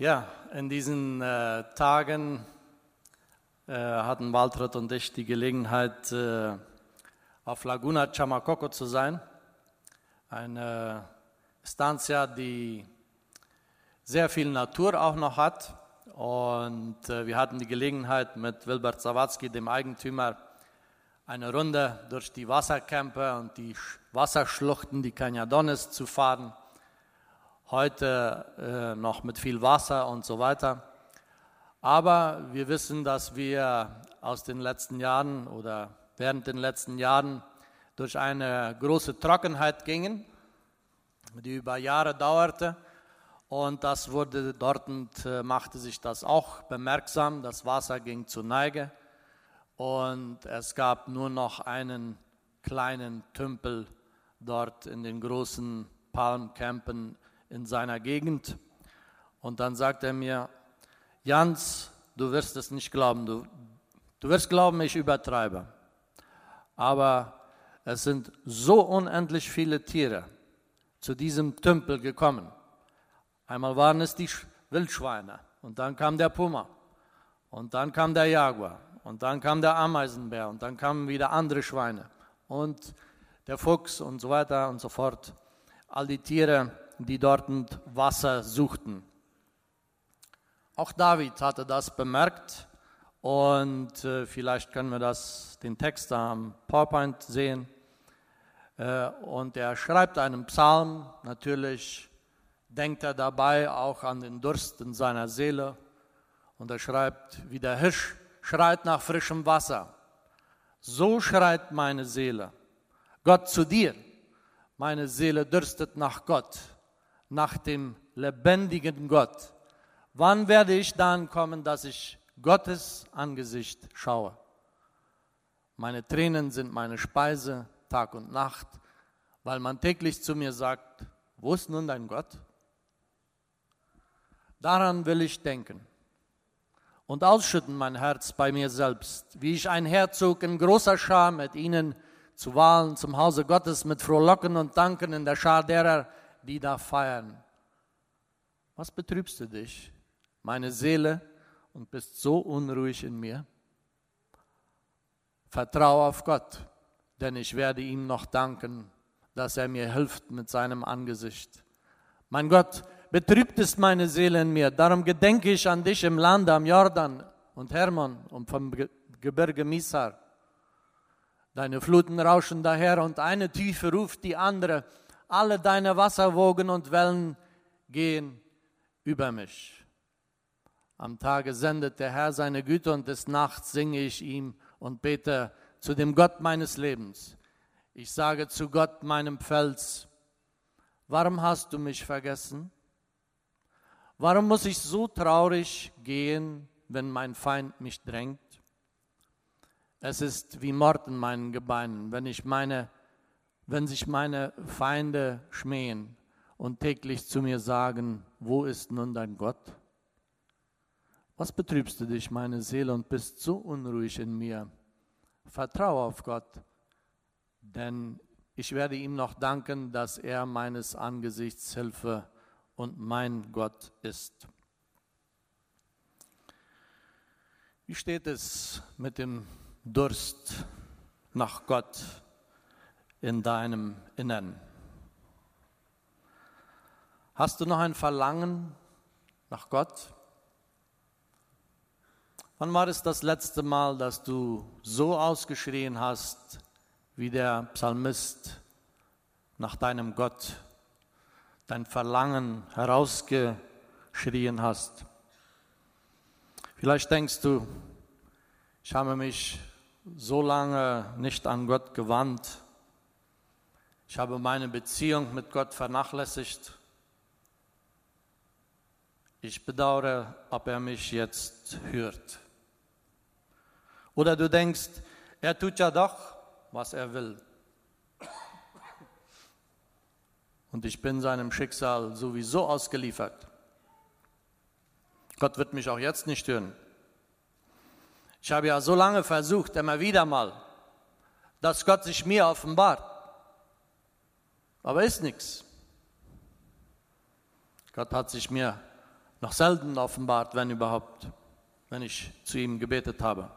Ja, in diesen äh, Tagen äh, hatten Waltraud und ich die Gelegenheit, äh, auf Laguna Chamacoco zu sein. Eine Stanzia, die sehr viel Natur auch noch hat. Und äh, wir hatten die Gelegenheit, mit Wilbert Sawatzki, dem Eigentümer, eine Runde durch die Wasserkämpfe und die Wasserschluchten, die Cañadones zu fahren heute äh, noch mit viel Wasser und so weiter. Aber wir wissen, dass wir aus den letzten Jahren oder während den letzten Jahren durch eine große Trockenheit gingen, die über Jahre dauerte. Und das wurde dort und äh, machte sich das auch bemerksam. Das Wasser ging zur Neige und es gab nur noch einen kleinen Tümpel dort in den großen Palmcampen in seiner Gegend. Und dann sagt er mir, Jans, du wirst es nicht glauben, du, du wirst glauben, ich übertreibe. Aber es sind so unendlich viele Tiere zu diesem Tümpel gekommen. Einmal waren es die Wildschweine und dann kam der Puma und dann kam der Jaguar und dann kam der Ameisenbär und dann kamen wieder andere Schweine und der Fuchs und so weiter und so fort. All die Tiere die dort Wasser suchten. Auch David hatte das bemerkt und äh, vielleicht können wir das, den Text am PowerPoint sehen. Äh, und er schreibt einen Psalm, natürlich denkt er dabei auch an den Durst in seiner Seele und er schreibt, wie der Hirsch schreit nach frischem Wasser. So schreit meine Seele. Gott zu dir. Meine Seele dürstet nach Gott nach dem lebendigen Gott. Wann werde ich dann kommen, dass ich Gottes Angesicht schaue? Meine Tränen sind meine Speise Tag und Nacht, weil man täglich zu mir sagt, wo ist nun dein Gott? Daran will ich denken und ausschütten mein Herz bei mir selbst, wie ich einherzog in großer Schar mit ihnen zu Wahlen zum Hause Gottes mit Frohlocken und Danken in der Schar derer, die da feiern. Was betrübst du dich, meine Seele, und bist so unruhig in mir? Vertraue auf Gott, denn ich werde ihm noch danken, dass er mir hilft mit seinem Angesicht. Mein Gott, betrübt ist meine Seele in mir, darum gedenke ich an dich im Lande am Jordan und Hermon und vom Gebirge Misar. Deine Fluten rauschen daher und eine Tiefe ruft die andere alle deine Wasserwogen und Wellen gehen über mich. Am Tage sendet der Herr seine Güte und des Nachts singe ich ihm und bete zu dem Gott meines Lebens. Ich sage zu Gott, meinem Fels, warum hast du mich vergessen? Warum muss ich so traurig gehen, wenn mein Feind mich drängt? Es ist wie Mord in meinen Gebeinen, wenn ich meine wenn sich meine Feinde schmähen und täglich zu mir sagen, wo ist nun dein Gott? Was betrübst du dich, meine Seele, und bist so unruhig in mir? Vertraue auf Gott, denn ich werde ihm noch danken, dass er meines Angesichts Hilfe und mein Gott ist. Wie steht es mit dem Durst nach Gott in deinem Innern? Hast du noch ein Verlangen nach Gott? Wann war es das letzte Mal, dass du so ausgeschrien hast, wie der Psalmist nach deinem Gott, dein Verlangen herausgeschrien hast? Vielleicht denkst du, ich habe mich so lange nicht an Gott gewandt, ich habe meine Beziehung mit Gott vernachlässigt. Ich bedauere, ob er mich jetzt hört. Oder du denkst, er tut ja doch, was er will. Und ich bin seinem Schicksal sowieso ausgeliefert. Gott wird mich auch jetzt nicht hören. Ich habe ja so lange versucht, immer wieder mal, dass Gott sich mir offenbart aber ist nichts. Gott hat sich mir noch selten offenbart, wenn überhaupt, wenn ich zu ihm gebetet habe.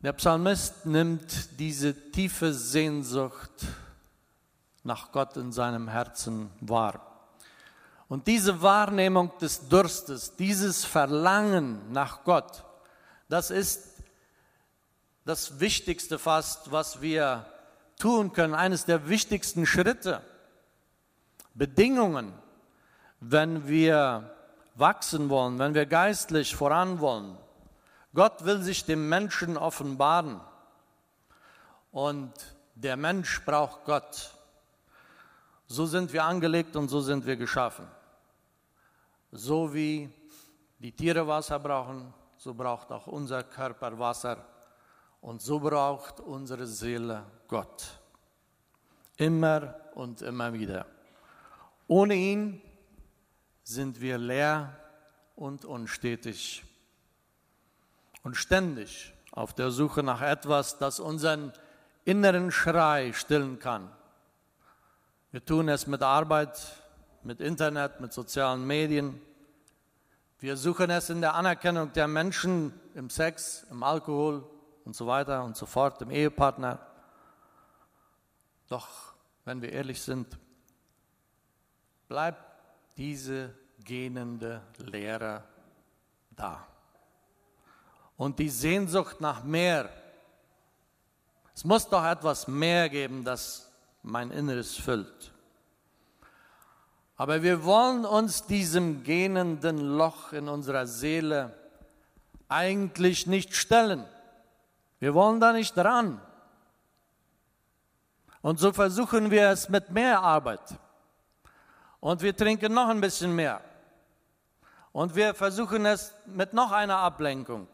Der Psalmist nimmt diese tiefe Sehnsucht nach Gott in seinem Herzen wahr. Und diese Wahrnehmung des Durstes, dieses Verlangen nach Gott, das ist das Wichtigste fast, was wir tun können, eines der wichtigsten Schritte, Bedingungen, wenn wir wachsen wollen, wenn wir geistlich voran wollen. Gott will sich dem Menschen offenbaren und der Mensch braucht Gott. So sind wir angelegt und so sind wir geschaffen. So wie die Tiere Wasser brauchen, so braucht auch unser Körper Wasser und so braucht unsere Seele Gott. Immer und immer wieder. Ohne ihn sind wir leer und unstetig und ständig auf der Suche nach etwas, das unseren inneren Schrei stillen kann. Wir tun es mit Arbeit, mit Internet, mit sozialen Medien. Wir suchen es in der Anerkennung der Menschen, im Sex, im Alkohol und so weiter und so fort, im Ehepartner. Doch wenn wir ehrlich sind, bleibt diese gähnende Leere da. Und die Sehnsucht nach mehr. Es muss doch etwas mehr geben, das mein Inneres füllt. Aber wir wollen uns diesem gähnenden Loch in unserer Seele eigentlich nicht stellen. Wir wollen da nicht dran. Und so versuchen wir es mit mehr Arbeit. Und wir trinken noch ein bisschen mehr. Und wir versuchen es mit noch einer Ablenkung.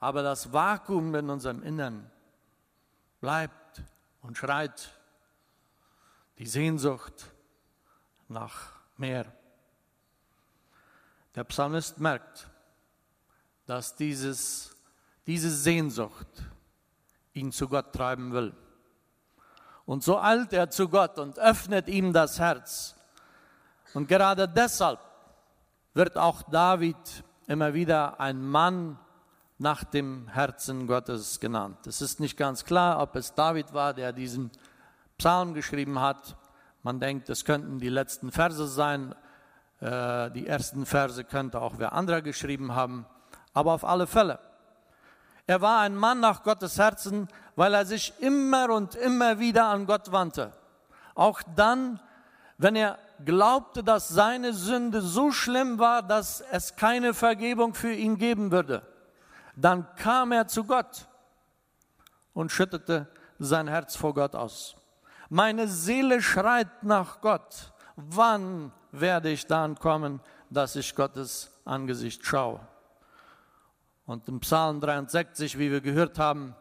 Aber das Vakuum in unserem Innern bleibt und schreit die Sehnsucht nach mehr. Der Psalmist merkt, dass dieses, diese Sehnsucht ihn zu Gott treiben will. Und so eilt er zu Gott und öffnet ihm das Herz. Und gerade deshalb wird auch David immer wieder ein Mann nach dem Herzen Gottes genannt. Es ist nicht ganz klar, ob es David war, der diesen Psalm geschrieben hat. Man denkt, es könnten die letzten Verse sein. Äh, die ersten Verse könnte auch wer anderer geschrieben haben. Aber auf alle Fälle. Er war ein Mann nach Gottes Herzen, weil er sich immer und immer wieder an Gott wandte. Auch dann, wenn er glaubte, dass seine Sünde so schlimm war, dass es keine Vergebung für ihn geben würde, dann kam er zu Gott und schüttete sein Herz vor Gott aus. Meine Seele schreit nach Gott. Wann werde ich dann kommen, dass ich Gottes Angesicht schaue? Und im Psalm 63, wie wir gehört haben,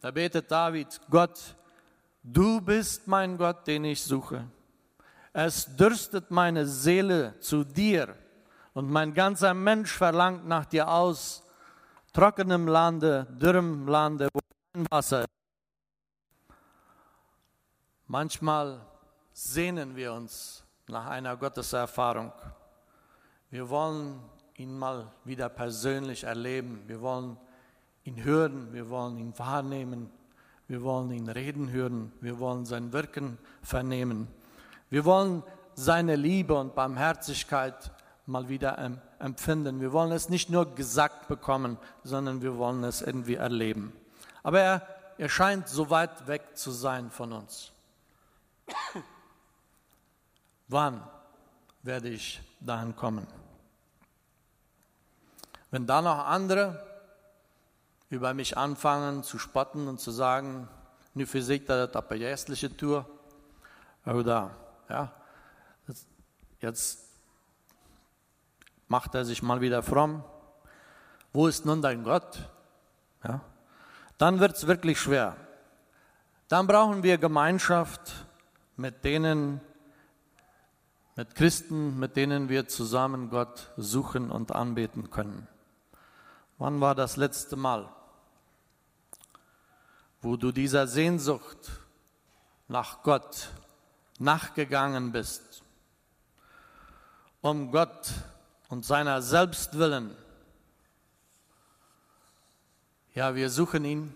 da betet David, Gott, du bist mein Gott, den ich suche. Es dürstet meine Seele zu dir und mein ganzer Mensch verlangt nach dir aus, trockenem Lande, dürrem Lande, wo kein Wasser ist. Manchmal sehnen wir uns nach einer Gotteserfahrung. Wir wollen ihn mal wieder persönlich erleben. Wir wollen ihn hören, wir wollen ihn wahrnehmen, wir wollen ihn reden hören, wir wollen sein Wirken vernehmen. Wir wollen seine Liebe und Barmherzigkeit mal wieder empfinden. Wir wollen es nicht nur gesagt bekommen, sondern wir wollen es irgendwie erleben. Aber er, er scheint so weit weg zu sein von uns. Wann werde ich dahin kommen? Wenn da noch andere über mich anfangen zu spotten und zu sagen, nu physik het op een geestliche Tour, oder ja, jetzt macht er sich mal wieder fromm. Wo ist nun dein Gott? Ja, dann wird es wirklich schwer. Dann brauchen wir Gemeinschaft mit denen, mit Christen, mit denen wir zusammen Gott suchen und anbeten können. Wann war das letzte Mal, wo du dieser Sehnsucht nach Gott nachgegangen bist, um Gott und seiner selbst willen. Ja, wir suchen ihn,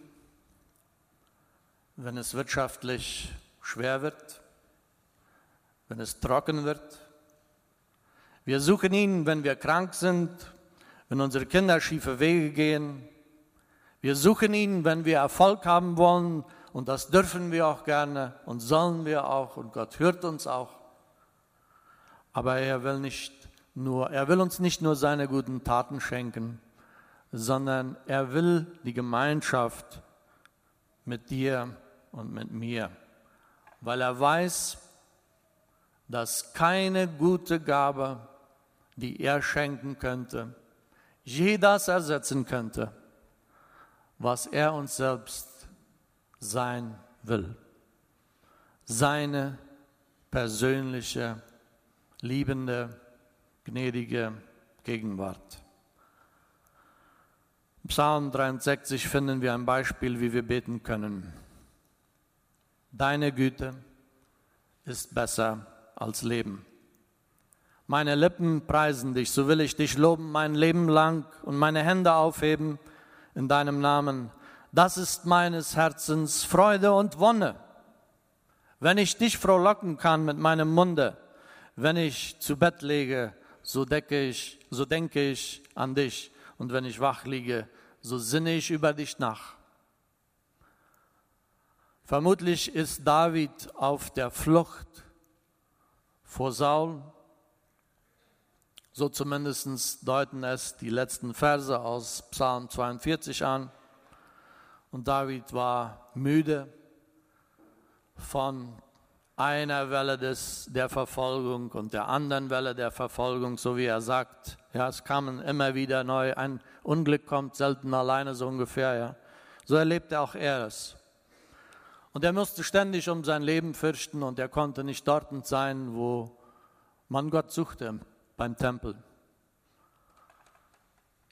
wenn es wirtschaftlich schwer wird, wenn es trocken wird. Wir suchen ihn, wenn wir krank sind, wenn unsere Kinder schiefe Wege gehen. Wir suchen ihn, wenn wir Erfolg haben wollen, und das dürfen wir auch gerne und sollen wir auch, und Gott hört uns auch. Aber er will nicht nur, er will uns nicht nur seine guten Taten schenken, sondern er will die Gemeinschaft mit dir und mit mir, weil er weiß, dass keine gute Gabe, die er schenken könnte, je das ersetzen könnte, was er uns selbst sein will. Seine persönliche, liebende, gnädige Gegenwart. Im Psalm 63 finden wir ein Beispiel, wie wir beten können. Deine Güte ist besser als Leben. Meine Lippen preisen dich, so will ich dich loben mein Leben lang und meine Hände aufheben in deinem Namen. Das ist meines Herzens Freude und Wonne. Wenn ich dich frohlocken kann mit meinem Munde, wenn ich zu Bett lege, so denke ich, so denke ich an dich. Und wenn ich wach liege, so sinne ich über dich nach. Vermutlich ist David auf der Flucht vor Saul. So zumindest deuten es die letzten Verse aus Psalm 42 an. Und David war müde von einer Welle des, der Verfolgung und der anderen Welle der Verfolgung, so wie er sagt. Ja, es kamen immer wieder neu. Ein Unglück kommt selten alleine, so ungefähr. Ja. So erlebte auch er es. Und er musste ständig um sein Leben fürchten und er konnte nicht dort sein, wo man Gott suchte, beim Tempel.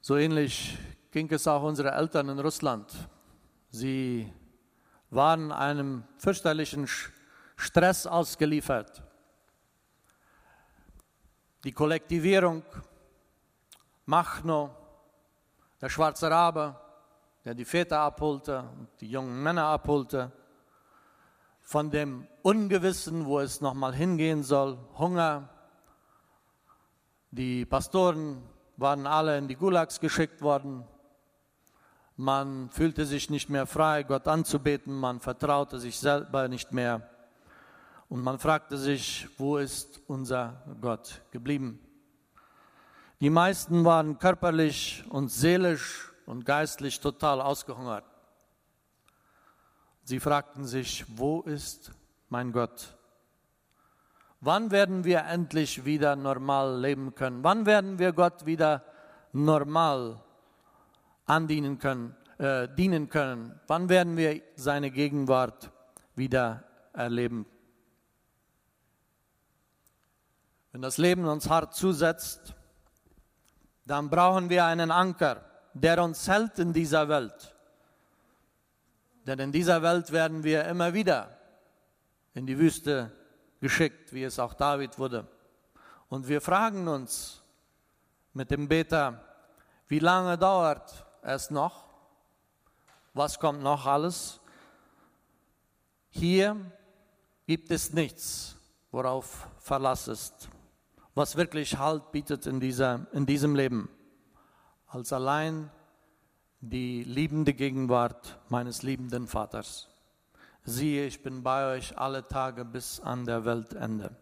So ähnlich ging es auch unseren Eltern in Russland. Sie waren einem fürchterlichen Stress ausgeliefert. Die Kollektivierung, Machno, der schwarze Rabe, der die Väter abholte und die jungen Männer abholte, von dem Ungewissen, wo es nochmal hingehen soll, Hunger. Die Pastoren waren alle in die Gulags geschickt worden. Man fühlte sich nicht mehr frei, Gott anzubeten, man vertraute sich selber nicht mehr. Und man fragte sich, wo ist unser Gott geblieben? Die meisten waren körperlich und seelisch und geistlich total ausgehungert. Sie fragten sich, wo ist mein Gott? Wann werden wir endlich wieder normal leben können? Wann werden wir Gott wieder normal andienen können, äh, dienen können? Wann werden wir seine Gegenwart wieder erleben Wenn das Leben uns hart zusetzt, dann brauchen wir einen Anker, der uns hält in dieser Welt. Denn in dieser Welt werden wir immer wieder in die Wüste geschickt, wie es auch David wurde. Und wir fragen uns mit dem Beter, wie lange dauert es noch? Was kommt noch alles? Hier gibt es nichts, worauf Verlass ist was wirklich Halt bietet in, dieser, in diesem Leben, als allein die liebende Gegenwart meines liebenden Vaters. Siehe, ich bin bei euch alle Tage bis an der Weltende.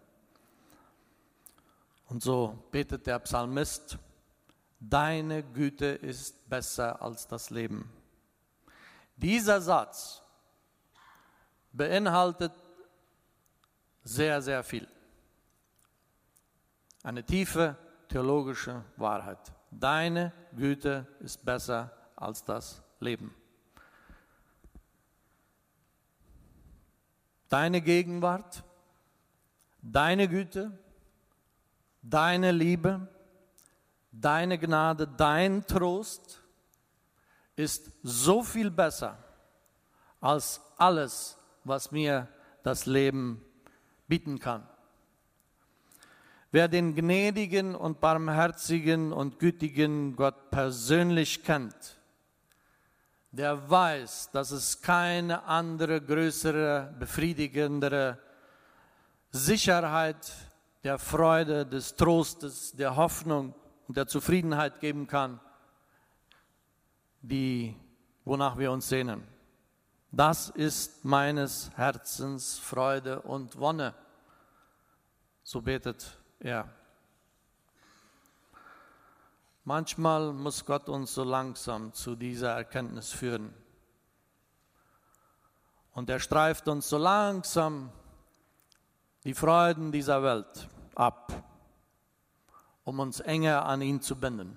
Und so betet der Psalmist, deine Güte ist besser als das Leben. Dieser Satz beinhaltet sehr, sehr viel. Eine tiefe theologische Wahrheit. Deine Güte ist besser als das Leben. Deine Gegenwart, deine Güte, deine Liebe, deine Gnade, dein Trost ist so viel besser als alles, was mir das Leben bieten kann. Wer den gnädigen und barmherzigen und gütigen Gott persönlich kennt, der weiß, dass es keine andere größere, befriedigendere Sicherheit der Freude, des Trostes, der Hoffnung und der Zufriedenheit geben kann, die, wonach wir uns sehnen. Das ist meines Herzens Freude und Wonne. So betet er. Manchmal muss Gott uns so langsam zu dieser Erkenntnis führen. Und er streift uns so langsam die Freuden dieser Welt ab, um uns enger an ihn zu binden.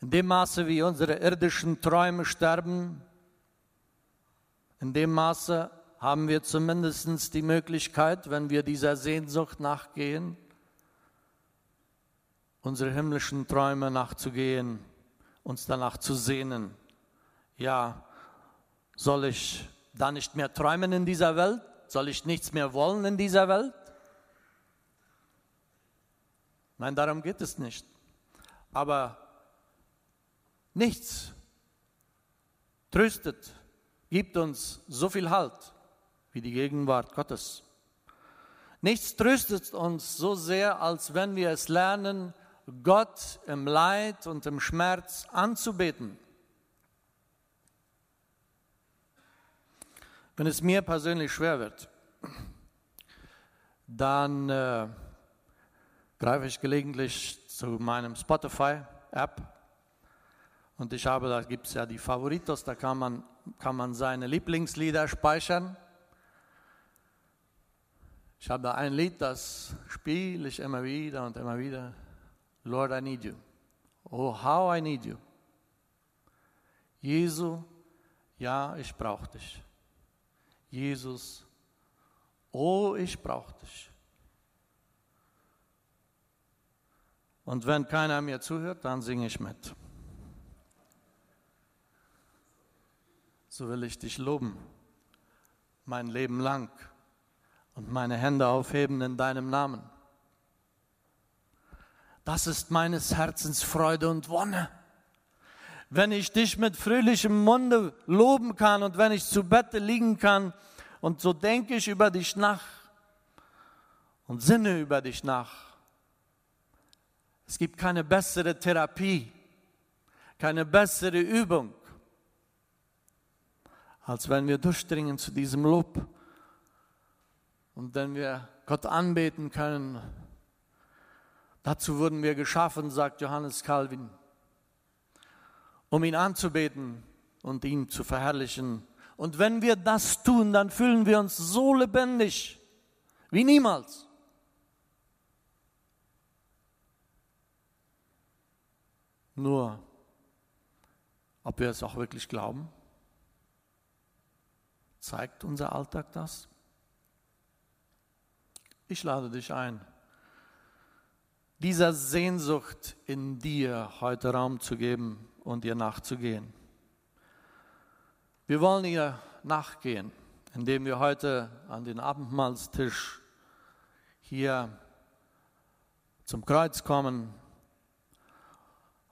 In dem Maße, wie unsere irdischen Träume sterben, in dem Maße haben wir zumindest die Möglichkeit, wenn wir dieser Sehnsucht nachgehen, unsere himmlischen Träume nachzugehen, uns danach zu sehnen. Ja, soll ich da nicht mehr träumen in dieser Welt? Soll ich nichts mehr wollen in dieser Welt? Nein, darum geht es nicht. Aber nichts tröstet, gibt uns so viel Halt wie die Gegenwart Gottes. Nichts tröstet uns so sehr, als wenn wir es lernen, Gott im Leid und im Schmerz anzubeten. Wenn es mir persönlich schwer wird, dann äh, greife ich gelegentlich zu meinem Spotify-App und ich habe, da gibt es ja die Favoritos, da kann man, kann man seine Lieblingslieder speichern. Ich habe da ein Lied, das spiele ich immer wieder und immer wieder. Lord, I need you. Oh, how I need you. Jesu, ja, ich brauche dich. Jesus, oh, ich brauche dich. Und wenn keiner mir zuhört, dann singe ich mit. So will ich dich loben, mein Leben lang, und meine Hände aufheben in deinem Namen. Das ist meines Herzens Freude und Wonne wenn ich dich mit fröhlichem Munde loben kann und wenn ich zu Bette liegen kann und so denke ich über dich nach und sinne über dich nach. Es gibt keine bessere Therapie, keine bessere Übung, als wenn wir durchdringen zu diesem Lob und wenn wir Gott anbeten können. Dazu wurden wir geschaffen, sagt Johannes Calvin um ihn anzubeten und ihn zu verherrlichen. Und wenn wir das tun, dann fühlen wir uns so lebendig wie niemals. Nur, ob wir es auch wirklich glauben, zeigt unser Alltag das? Ich lade dich ein, dieser Sehnsucht in dir heute Raum zu geben und ihr nachzugehen. Wir wollen ihr nachgehen, indem wir heute an den Abendmahlstisch hier zum Kreuz kommen,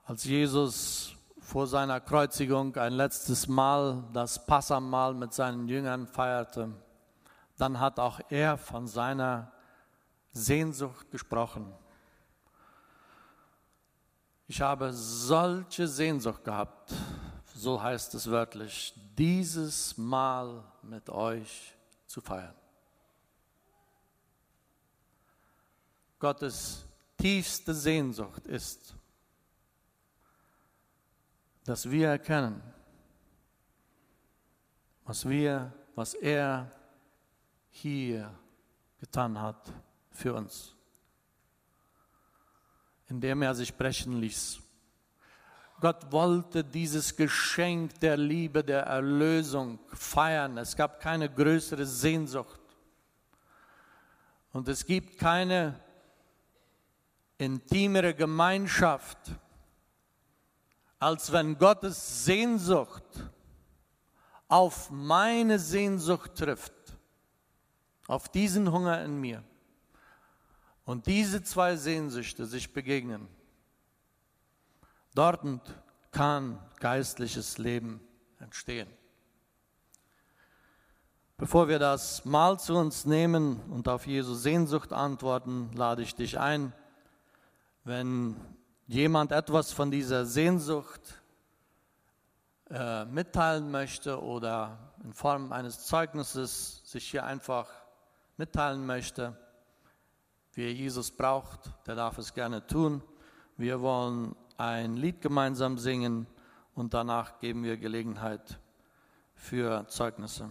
als Jesus vor seiner Kreuzigung ein letztes Mal das Passamal mit seinen Jüngern feierte, dann hat auch er von seiner Sehnsucht gesprochen. Ich habe solche Sehnsucht gehabt, so heißt es wörtlich, dieses Mal mit euch zu feiern. Gottes tiefste Sehnsucht ist, dass wir erkennen, was wir, was er hier getan hat für uns indem er sich brechen ließ. Gott wollte dieses Geschenk der Liebe, der Erlösung feiern. Es gab keine größere Sehnsucht. Und es gibt keine intimere Gemeinschaft, als wenn Gottes Sehnsucht auf meine Sehnsucht trifft. auf diesen Hunger in mir und diese zwei Sehnsüchte sich begegnen, dort kann geistliches Leben entstehen. Bevor wir das Mahl zu uns nehmen und auf Jesu Sehnsucht antworten, lade ich dich ein, wenn jemand etwas von dieser Sehnsucht äh, mitteilen möchte oder in Form eines Zeugnisses sich hier einfach mitteilen möchte, wie er Jesus braucht, der darf es gerne tun. Wir wollen ein Lied gemeinsam singen und danach geben wir Gelegenheit für Zeugnisse.